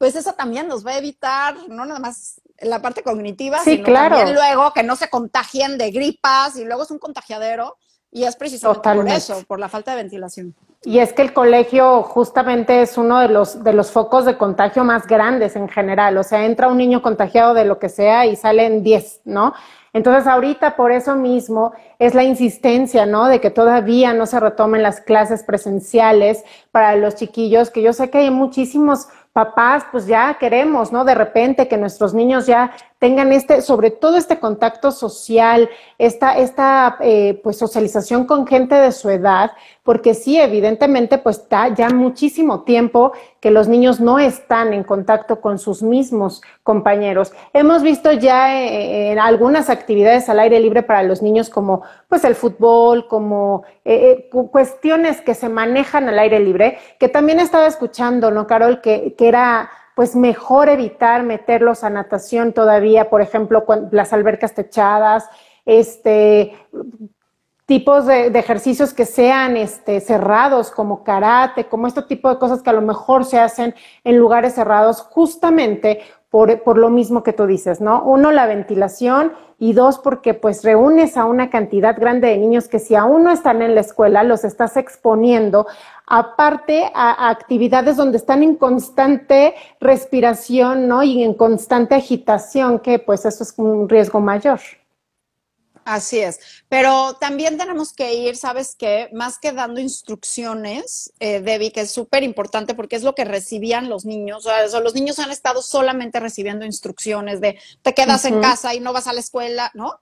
pues eso también nos va a evitar, no nada más la parte cognitiva, sino también luego que no se contagien de gripas y luego es un contagiadero y es precisamente por eso, por la falta de ventilación. Y es que el colegio justamente es uno de los, de los focos de contagio más grandes en general. O sea, entra un niño contagiado de lo que sea y salen 10, ¿no? Entonces, ahorita por eso mismo es la insistencia, ¿no? De que todavía no se retomen las clases presenciales para los chiquillos, que yo sé que hay muchísimos papás, pues ya queremos, ¿no? De repente que nuestros niños ya tengan este, sobre todo este contacto social, esta, esta eh, pues socialización con gente de su edad, porque sí, evidentemente, pues está ya muchísimo tiempo que los niños no están en contacto con sus mismos compañeros. Hemos visto ya eh, en algunas actividades al aire libre para los niños como pues el fútbol, como eh, cuestiones que se manejan al aire libre, que también estaba escuchando, ¿no, Carol? Que, que era pues mejor evitar meterlos a natación todavía, por ejemplo, las albercas techadas, este, tipos de, ejercicios que sean este, cerrados, como karate, como este tipo de cosas que a lo mejor se hacen en lugares cerrados, justamente por, por, lo mismo que tú dices, ¿no? Uno, la ventilación y dos, porque pues reúnes a una cantidad grande de niños que si aún no están en la escuela, los estás exponiendo aparte a, actividades donde están en constante respiración, ¿no? Y en constante agitación, que pues eso es un riesgo mayor. Así es, pero también tenemos que ir, ¿sabes qué? Más que dando instrucciones, eh, Debbie, que es súper importante porque es lo que recibían los niños. O sea, los niños han estado solamente recibiendo instrucciones de te quedas en casa y no vas a la escuela, ¿no?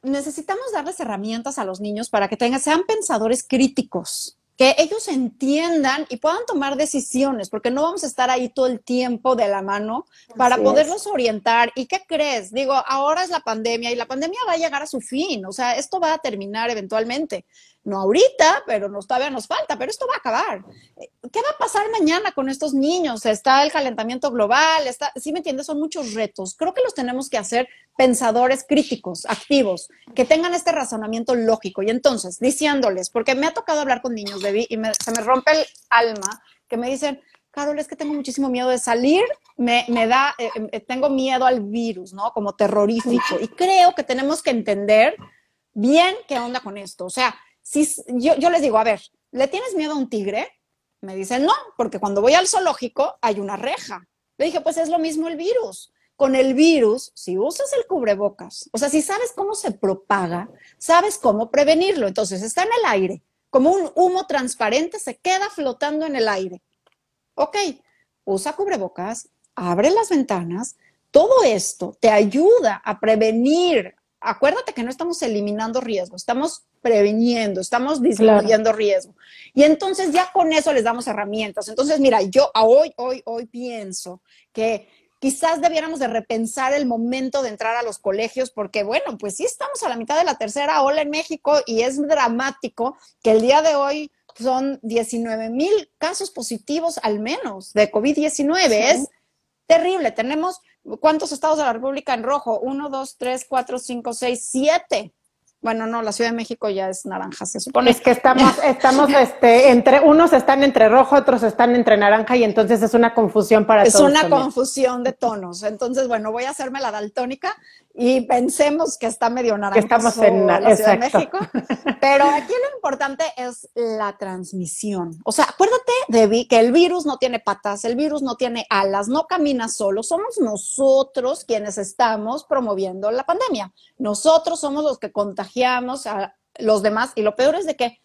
Necesitamos darles herramientas a los niños para que tengan, sean pensadores críticos, que ellos entiendan y puedan tomar decisiones, porque no vamos a estar ahí todo el tiempo de la mano para poderlos orientar. ¿Y qué crees? Digo, ahora es la pandemia y la pandemia va a llegar a su fin, o sea, esto va a terminar eventualmente no ahorita, pero nos, todavía nos falta, pero esto va a acabar. ¿Qué va a pasar mañana con estos niños? Está el calentamiento global, está, ¿sí me entiendes? Son muchos retos. Creo que los tenemos que hacer pensadores críticos, activos, que tengan este razonamiento lógico. Y entonces, diciéndoles, porque me ha tocado hablar con niños, Debbie, y se me rompe el alma, que me dicen, Carol, es que tengo muchísimo miedo de salir, me, me da, eh, eh, tengo miedo al virus, ¿no? Como terrorífico. Y creo que tenemos que entender bien qué onda con esto. O sea, si yo, yo les digo, a ver, ¿le tienes miedo a un tigre? Me dicen, no, porque cuando voy al zoológico hay una reja. Le dije, pues es lo mismo el virus. Con el virus, si usas el cubrebocas, o sea, si sabes cómo se propaga, sabes cómo prevenirlo. Entonces está en el aire, como un humo transparente, se queda flotando en el aire. Ok, usa cubrebocas, abre las ventanas. Todo esto te ayuda a prevenir. Acuérdate que no estamos eliminando riesgos, estamos previniendo, estamos disminuyendo riesgo. Y entonces ya con eso les damos herramientas. Entonces, mira, yo hoy, hoy, hoy pienso que quizás debiéramos de repensar el momento de entrar a los colegios, porque bueno, pues sí estamos a la mitad de la tercera ola en México y es dramático que el día de hoy son 19 mil casos positivos al menos de COVID-19. Es terrible. Tenemos, ¿cuántos estados de la República en rojo? Uno, dos, tres, cuatro, cinco, seis, siete. Bueno, no, la Ciudad de México ya es naranja, se supone. Es que estamos, estamos, este, entre, unos están entre rojo, otros están entre naranja y entonces es una confusión para todos. Es una confusión de tonos. Entonces, bueno, voy a hacerme la daltónica y pensemos que está medio naranja. estamos en la Ciudad de México. Pero aquí lo importante es la transmisión. O sea, acuérdate, Debbie, que el virus no tiene patas, el virus no tiene alas, no camina solo. Somos nosotros quienes estamos promoviendo la pandemia. Nosotros somos los que contagiamos a los demás. Y lo peor es de que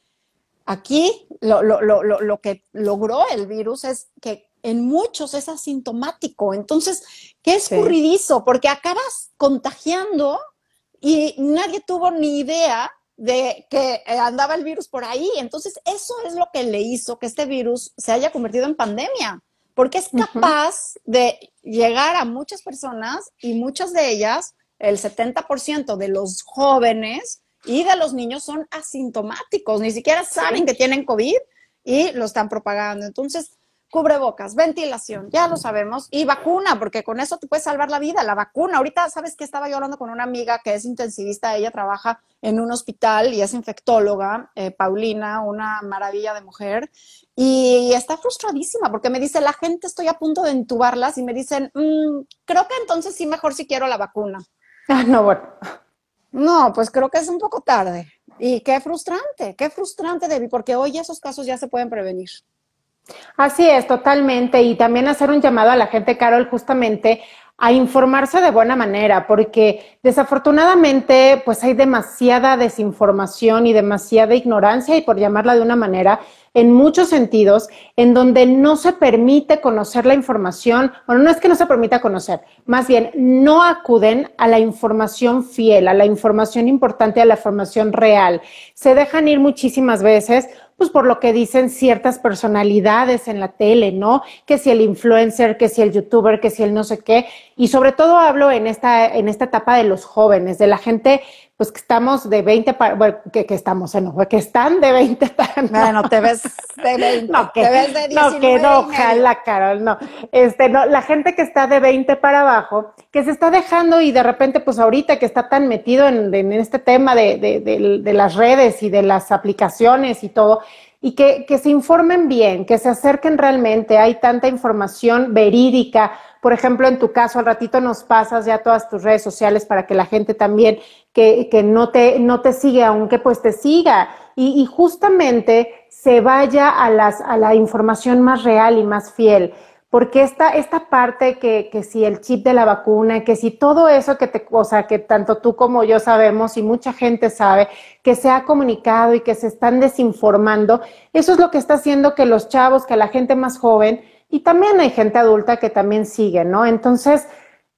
aquí lo, lo, lo, lo que logró el virus es que en muchos es asintomático. Entonces, qué escurridizo, porque acabas contagiando y nadie tuvo ni idea de que eh, andaba el virus por ahí. Entonces, eso es lo que le hizo que este virus se haya convertido en pandemia, porque es capaz de llegar a muchas personas y muchas de ellas, el 70% de los jóvenes y de los niños son asintomáticos, ni siquiera saben que tienen COVID y lo están propagando. Entonces, cubrebocas, ventilación, ya lo sabemos, y vacuna, porque con eso te puedes salvar la vida, la vacuna. Ahorita, ¿sabes que Estaba yo hablando con una amiga que es intensivista, ella trabaja en un hospital y es infectóloga, eh, Paulina, una maravilla de mujer, y está frustradísima porque me dice, la gente estoy a punto de entubarlas y me dicen, mm, creo que entonces sí mejor si quiero la vacuna. Ah, no, bueno. No, pues creo que es un poco tarde. Y qué frustrante, qué frustrante, Debbie, porque hoy esos casos ya se pueden prevenir. Así es, totalmente. Y también hacer un llamado a la gente, Carol, justamente a informarse de buena manera, porque desafortunadamente pues hay demasiada desinformación y demasiada ignorancia, y por llamarla de una manera, en muchos sentidos, en donde no se permite conocer la información, bueno, no es que no se permita conocer, más bien no acuden a la información fiel, a la información importante, a la información real. Se dejan ir muchísimas veces pues por lo que dicen ciertas personalidades en la tele, ¿no? Que si el influencer, que si el youtuber, que si el no sé qué. Y sobre todo hablo en esta, en esta etapa de los jóvenes, de la gente pues que estamos de 20 para, bueno, que, que estamos en, que están de 20 para, no. Bueno, te ves de 20, no, que, te ves de 19 No, que no, ojalá, Carol, no. Este, no, la gente que está de 20 para abajo, que se está dejando y de repente, pues ahorita que está tan metido en, en este tema de, de, de, de las redes y de las aplicaciones y todo, y que, que, se informen bien, que se acerquen realmente. Hay tanta información verídica. Por ejemplo, en tu caso, al ratito nos pasas ya todas tus redes sociales para que la gente también que, que no, te, no te sigue, aunque pues te siga. Y, y justamente se vaya a, las, a la información más real y más fiel porque esta, esta parte que, que si el chip de la vacuna, que si todo eso que te, o sea, que tanto tú como yo sabemos y mucha gente sabe, que se ha comunicado y que se están desinformando, eso es lo que está haciendo que los chavos, que la gente más joven, y también hay gente adulta que también sigue, ¿no? Entonces,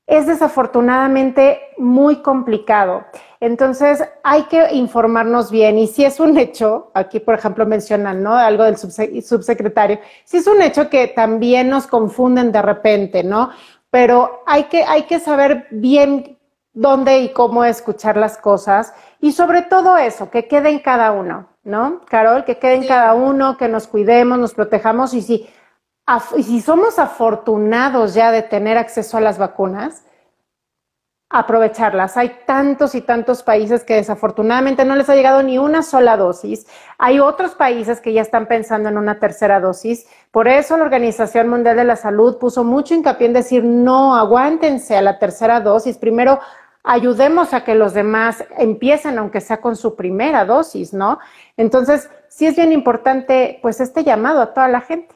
es desafortunadamente muy complicado. Entonces, hay que informarnos bien. Y si es un hecho, aquí por ejemplo mencionan, ¿no? Algo del subsecretario, si es un hecho que también nos confunden de repente, ¿no? Pero hay que, hay que saber bien dónde y cómo escuchar las cosas. Y sobre todo eso, que quede en cada uno, ¿no? Carol, que quede en sí. cada uno, que nos cuidemos, nos protejamos. Y si y si somos afortunados ya de tener acceso a las vacunas, aprovecharlas. Hay tantos y tantos países que desafortunadamente no les ha llegado ni una sola dosis. Hay otros países que ya están pensando en una tercera dosis. Por eso la Organización Mundial de la Salud puso mucho hincapié en decir, no, aguántense a la tercera dosis. Primero, ayudemos a que los demás empiecen, aunque sea con su primera dosis, ¿no? Entonces, sí es bien importante, pues, este llamado a toda la gente.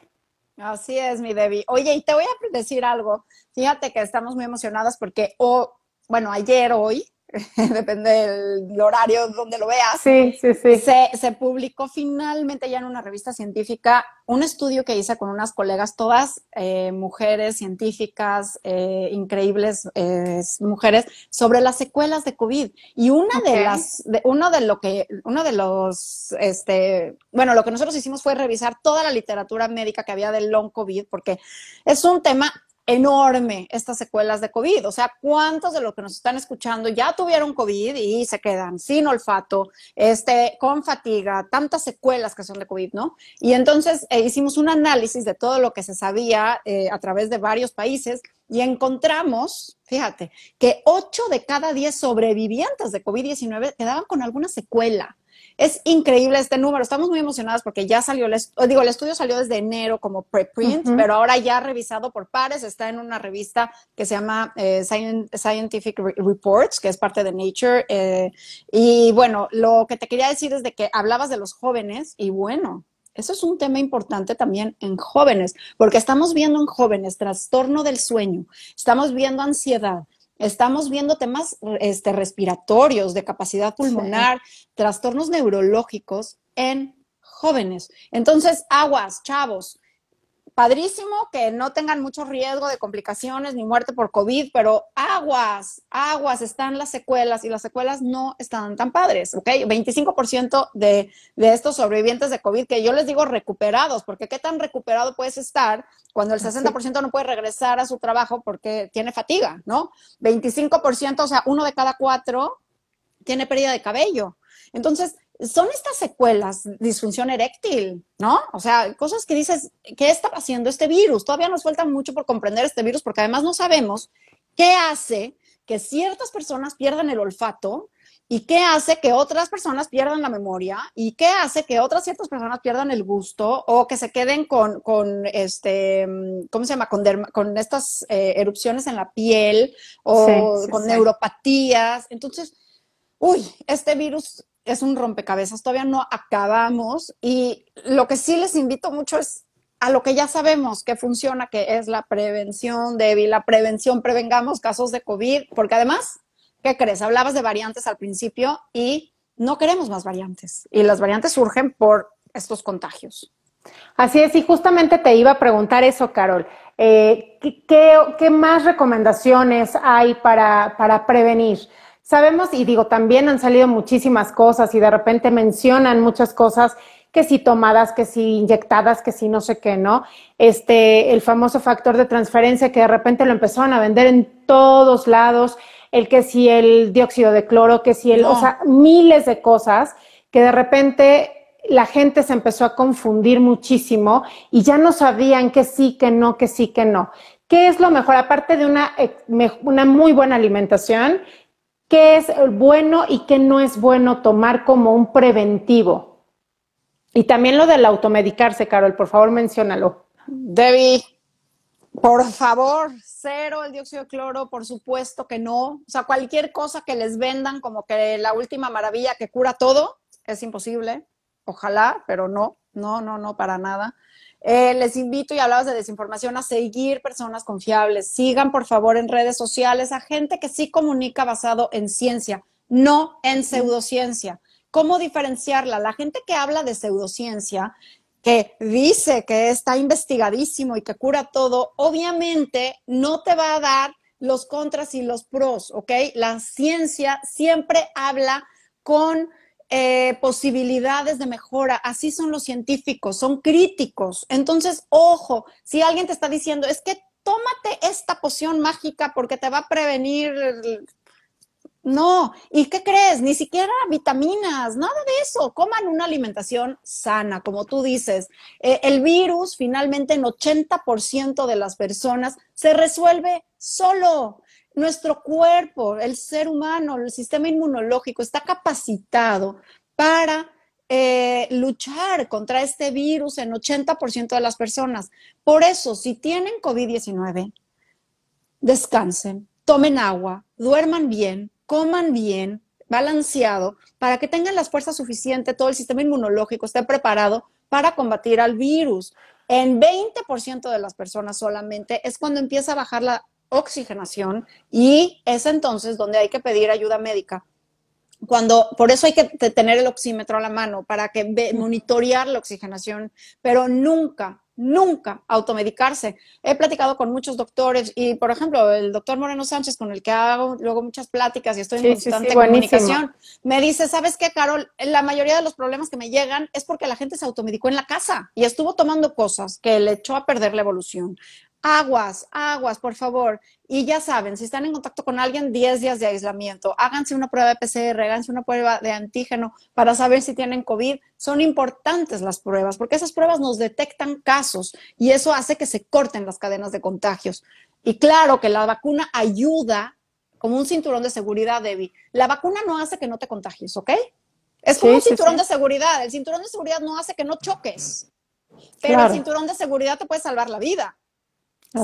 Así es, mi Debbie. Oye, y te voy a decir algo. Fíjate que estamos muy emocionadas porque, oh, bueno, ayer, hoy, depende del horario donde lo veas. Sí, sí, sí. Se, se, publicó finalmente ya en una revista científica un estudio que hice con unas colegas, todas eh, mujeres científicas, eh, increíbles eh, mujeres, sobre las secuelas de COVID. Y una okay. de las, de, uno de lo que, uno de los, este, bueno, lo que nosotros hicimos fue revisar toda la literatura médica que había del long COVID, porque es un tema enorme estas secuelas de COVID. O sea, ¿cuántos de los que nos están escuchando ya tuvieron COVID y se quedan sin olfato, este, con fatiga, tantas secuelas que son de COVID, ¿no? Y entonces eh, hicimos un análisis de todo lo que se sabía eh, a través de varios países y encontramos, fíjate, que 8 de cada 10 sobrevivientes de COVID-19 quedaban con alguna secuela. Es increíble este número. Estamos muy emocionadas porque ya salió, el digo, el estudio salió desde enero como preprint, uh -huh. pero ahora ya revisado por pares, está en una revista que se llama eh, Scientific Reports, que es parte de Nature. Eh, y bueno, lo que te quería decir es de que hablabas de los jóvenes y bueno, eso es un tema importante también en jóvenes, porque estamos viendo en jóvenes trastorno del sueño, estamos viendo ansiedad, Estamos viendo temas este, respiratorios, de capacidad pulmonar, sí. trastornos neurológicos en jóvenes. Entonces, aguas, chavos, padrísimo que no tengan mucho riesgo de complicaciones ni muerte por COVID, pero aguas, aguas, están las secuelas y las secuelas no están tan padres, ¿ok? 25% de, de estos sobrevivientes de COVID que yo les digo recuperados, porque qué tan recuperado puedes estar cuando el 60% no puede regresar a su trabajo porque tiene fatiga, ¿no? 25%, o sea, uno de cada cuatro tiene pérdida de cabello. Entonces, son estas secuelas, disfunción eréctil, ¿no? O sea, cosas que dices, ¿qué está haciendo este virus? Todavía nos falta mucho por comprender este virus porque además no sabemos qué hace que ciertas personas pierdan el olfato y qué hace que otras personas pierdan la memoria y qué hace que otras ciertas personas pierdan el gusto o que se queden con, con este, ¿cómo se llama? Con, con estas eh, erupciones en la piel o con neuropatías. Entonces, uy, este virus es un rompecabezas, todavía no acabamos y lo que sí les invito mucho es a lo que ya sabemos que funciona, que es la prevención débil, la prevención, prevengamos casos de COVID, porque además, ¿qué crees? Hablabas de variantes al principio y no queremos más variantes y las variantes surgen por estos contagios. Así es, y justamente te iba a preguntar eso, Carol. Eh, ¿qué, más recomendaciones hay para, para prevenir? Sabemos, y digo, también han salido muchísimas cosas y de repente mencionan muchas cosas que si tomadas, que si inyectadas, que si no sé qué, ¿no? Este, el famoso factor de transferencia que de repente lo empezaron a vender en todos lados, el que si el dióxido de cloro, que si el, o sea, miles de cosas que de repente la gente se empezó a confundir muchísimo y ya no sabían que sí, que no, que sí, que no. ¿Qué es lo mejor? Aparte de una, una muy buena alimentación, qué es bueno y qué no es bueno tomar como un preventivo. Y también lo del automedicarse, Carol, por favor, menciónalo. Debbie, por favor, cero el dióxido de cloro, por supuesto que no. O sea, cualquier cosa que les vendan como que la última maravilla que cura todo, es imposible. Ojalá, pero no, no, no, no, para nada. Eh, les invito, y hablabas de desinformación, a seguir personas confiables. Sigan, por favor, en redes sociales a gente que sí comunica basado en ciencia, no en pseudociencia. ¿Cómo diferenciarla? La gente que habla de pseudociencia, que dice que está investigadísimo y que cura todo, obviamente no te va a dar los contras y los pros, ¿ok? La ciencia siempre habla con eh, posibilidades de mejora. Así son los científicos, son críticos. Entonces, ojo, si alguien te está diciendo, es que tómate esta poción mágica porque te va a prevenir. No, ¿y qué crees? Ni siquiera vitaminas, nada de eso. Coman una alimentación sana, como tú dices. Eh, el virus, finalmente, en 80% de las personas se resuelve solo. Nuestro cuerpo, el ser humano, el sistema inmunológico está capacitado para eh, luchar contra este virus en 80% de las personas. Por eso, si tienen COVID-19, descansen, tomen agua, duerman bien, coman bien, balanceado, para que tengan las fuerzas suficientes, todo el sistema inmunológico esté preparado para combatir al virus. En 20% de las personas solamente es cuando empieza a bajar la oxigenación y es entonces donde hay que pedir ayuda médica. Cuando, por eso hay que tener el oxímetro a la mano para que monitorear la oxigenación, pero nunca, nunca automedicarse. He platicado con muchos doctores y, por ejemplo, el doctor Moreno Sánchez, con el que hago luego muchas pláticas y estoy en constante comunicación, me dice, ¿sabes qué, Carol? La mayoría de los problemas que me llegan es porque la gente se automedicó en la casa y estuvo tomando cosas que le echó a perder la evolución. Aguas, aguas, por favor. Y ya saben, si están en contacto con alguien, 10 días de aislamiento. Háganse una prueba de PCR, háganse una prueba de antígeno para saber si tienen COVID. Son importantes las pruebas porque esas pruebas nos detectan casos y eso hace que se corten las cadenas de contagios. Y claro que la vacuna ayuda como un cinturón de seguridad, Debbie. La vacuna no hace que no te contagies, ¿ok? Es como un cinturón de seguridad. El cinturón de seguridad no hace que no choques, pero el cinturón de seguridad te puede salvar la vida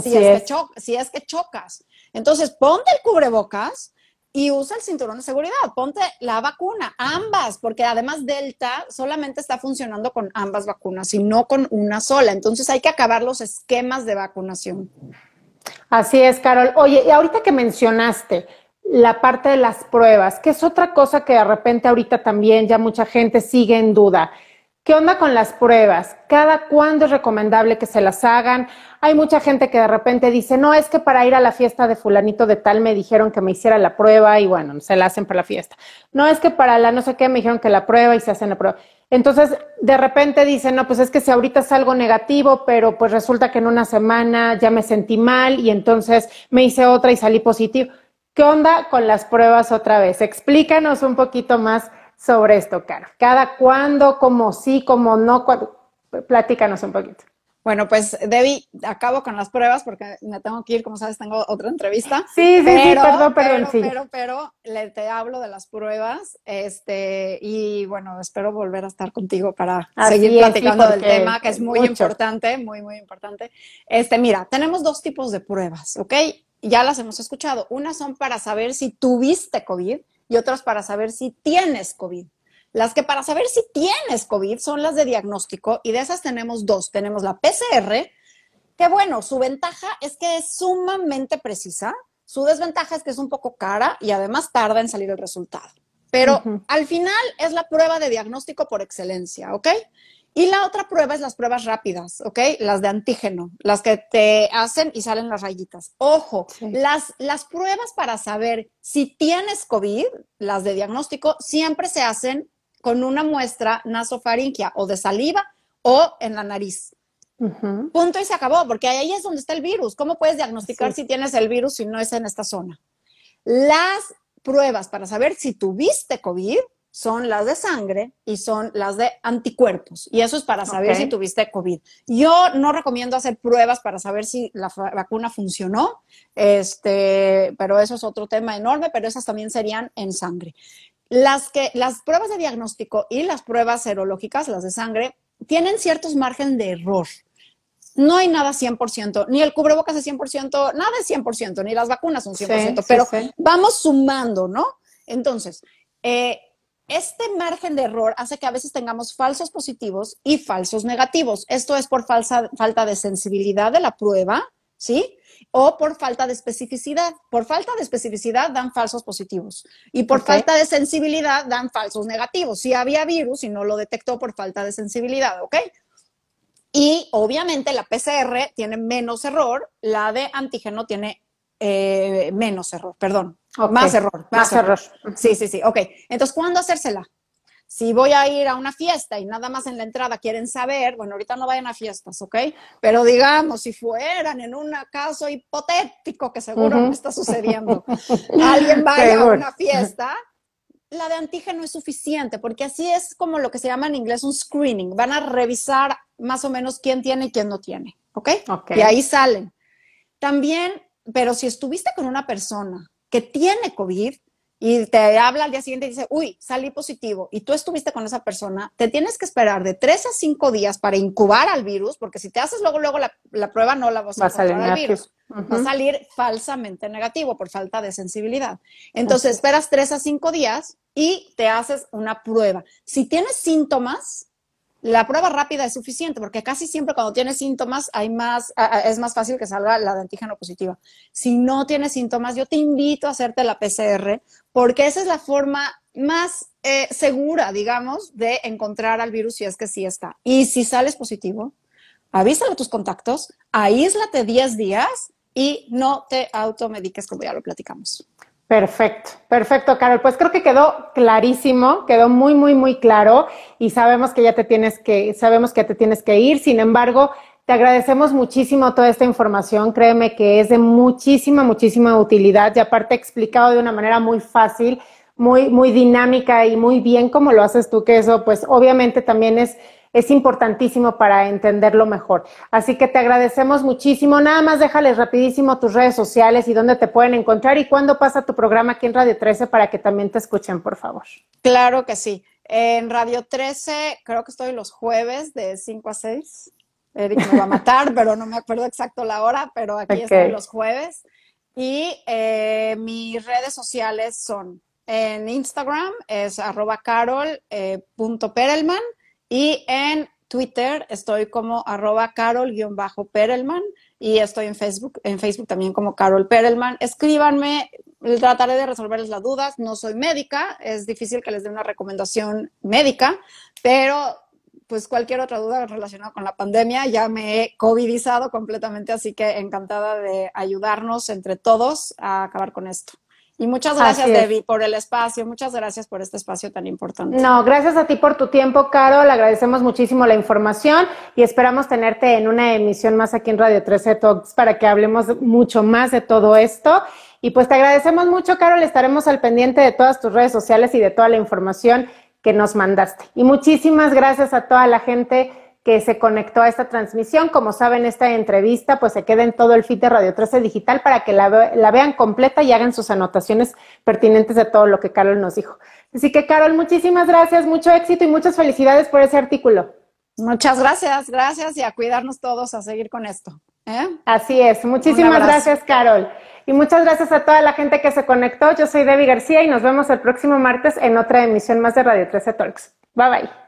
si es, Que si es que chocas. Entonces, ponte el cubrebocas y usa el cinturón de seguridad, ponte la vacuna, ambas, porque además Delta solamente está funcionando con ambas vacunas y no con una sola. Entonces hay que acabar los esquemas de vacunación. Así es, Carol. Oye, y ahorita que mencionaste la parte de las pruebas, que es otra cosa que de repente ahorita también ya mucha gente sigue en duda. ¿Qué onda con las pruebas? ¿Cada cuándo es recomendable que se las hagan? Hay mucha gente que de repente dice, no, es que para ir a la fiesta de fulanito de tal me dijeron que me hiciera la prueba y bueno, se la hacen para la fiesta. No, es que para la no sé qué me dijeron que la prueba y se hacen la prueba. Entonces, de repente dicen, no, pues es que si ahorita es algo negativo, pero pues resulta que en una semana ya me sentí mal y entonces me hice otra y salí positivo. ¿Qué onda con las pruebas otra vez? Explícanos un poquito más sobre esto, Caro. ¿Cada cuándo, como sí, como no? Platícanos un poquito. Bueno, pues Debbie, acabo con las pruebas porque me tengo que ir, como sabes, tengo otra entrevista. Sí, sí, sí, perdón, perdón, pero, Pero, pero, le, te hablo de las pruebas, este, y bueno, espero volver a estar contigo para seguir platicando del tema, que es muy importante, muy, muy importante. Este, mira, tenemos dos tipos de pruebas, ¿ok? Ya las hemos escuchado. Unas son para saber si tuviste COVID y otras para saber si tienes COVID. Las que para saber si tienes COVID son las de diagnóstico y de esas tenemos dos. Tenemos la PCR, que bueno, su ventaja es que es sumamente precisa. Su desventaja es que es un poco cara y además tarda en salir el resultado. Pero al final es la prueba de diagnóstico por excelencia, ¿ok? Y la otra prueba es las pruebas rápidas, ¿ok? Las de antígeno, las que te hacen y salen las rayitas. Ojo, las, las pruebas para saber si tienes COVID, las de diagnóstico, siempre se hacen con una muestra nasofaringia o de saliva o en la nariz. Punto y se acabó, porque ahí es donde está el virus. ¿Cómo puedes diagnosticar si tienes el virus si no es en esta zona? Las pruebas para saber si tuviste COVID son las de sangre y son las de anticuerpos. Y eso es para saber si tuviste COVID. Yo no recomiendo hacer pruebas para saber si la vacuna funcionó, este, pero eso es otro tema enorme, pero esas también serían en sangre. Las, que, las pruebas de diagnóstico y las pruebas serológicas, las de sangre, tienen ciertos margen de error. No hay nada 100%, ni el cubrebocas es 100%, nada es 100%, ni las vacunas son 100%, pero vamos sumando, ¿no? Entonces, eh, este margen de error hace que a veces tengamos falsos positivos y falsos negativos. Esto es por falta de sensibilidad de la prueba, ¿sí? O por falta de especificidad. Por falta de especificidad dan falsos positivos y por falta de sensibilidad dan falsos negativos. Si había virus y no lo detectó por falta de sensibilidad, ¿ok? Y obviamente la PCR tiene menos error, la de antígeno tiene eh, menos error, perdón, más error. Más, error. Sí, sí, sí. Ok. Entonces, ¿cuándo hacérsela? Si voy a ir a una fiesta y nada más en la entrada quieren saber, bueno, ahorita no vayan a fiestas, ¿ok? Pero digamos, si fueran en un caso hipotético que seguro no está sucediendo, alguien vaya a una fiesta, la de antígeno es suficiente, porque así es como lo que se llama en inglés un screening. Van a revisar más o menos quién tiene y quién no tiene, ¿ok? Y ahí salen. También, pero si estuviste con una persona que tiene COVID y te habla al día siguiente y dice, uy, salí positivo y tú estuviste con esa persona, te tienes que esperar de tres a cinco días para incubar al virus, porque si te haces luego, luego la, prueba no la vas a encontrar al virus. Va a salir falsamente negativo por falta de sensibilidad. Entonces, esperas tres a cinco días y te haces una prueba. Si tienes síntomas, la prueba rápida es suficiente porque casi siempre cuando tienes síntomas hay más, es más fácil que salga la de antígeno positiva. Si no tienes síntomas, yo te invito a hacerte la PCR porque esa es la forma más eh, segura, digamos, de encontrar al virus si es que sí está. Y si sales positivo, avísale a tus contactos, aíslate 10 días y no te automediques como ya lo platicamos. Perfecto, perfecto, Carol. Pues creo que quedó clarísimo, quedó muy, muy, muy claro y sabemos que ya te tienes que, sabemos que te tienes que ir. Sin embargo, te agradecemos muchísimo toda esta información. Créeme que es de muchísima, muchísima utilidad y aparte explicado de una manera muy fácil, muy, muy dinámica y muy bien como lo haces tú, que eso pues obviamente también es es importantísimo para entenderlo mejor. Así que te agradecemos muchísimo. Nada más déjales rapidísimo tus redes sociales y dónde te pueden encontrar y cuándo pasa tu programa aquí en Radio 13 para que también te escuchen, por favor. Claro que sí. En Radio 13 creo que estoy los jueves de 5 a 6. Eric me va a matar, pero no me acuerdo exacto la hora, pero aquí estoy los jueves. Y eh, mis redes sociales son en Instagram es arroba carol.perelman eh, y en Twitter estoy como arroba carol-perelman y estoy en Facebook, en Facebook también como Carol Perelman. Escríbanme, trataré de resolverles las dudas. No soy médica, es difícil que les dé una recomendación médica, pero pues cualquier otra duda relacionada con la pandemia, ya me he covidizado completamente, así que encantada de ayudarnos entre todos a acabar con esto. Y muchas gracias, Debbie, por el espacio. Muchas gracias por este espacio tan importante. No, gracias a ti por tu tiempo, Carol. Agradecemos muchísimo la información y esperamos tenerte en una emisión más aquí en Radio 13 Talks para que hablemos mucho más de todo esto. Y pues te agradecemos mucho, Carol. Estaremos al pendiente de todas tus redes sociales y de toda la información que nos mandaste. Y muchísimas gracias a toda la gente que se conectó a esta transmisión. Como saben, esta entrevista pues se queda en todo el feed de Radio 13 Digital para que la, la, vean completa y hagan sus anotaciones pertinentes de todo lo que Carol nos dijo. Así que, Carol, muchísimas gracias, mucho éxito y muchas felicidades por ese artículo. Muchas gracias, gracias y a cuidarnos todos a seguir con esto. ¿eh? Así es, muchísimas gracias, Carol. Y muchas gracias a toda la gente que se conectó. Yo soy Debbie García y nos vemos el próximo martes en otra emisión más de Radio 13 Talks. Bye bye.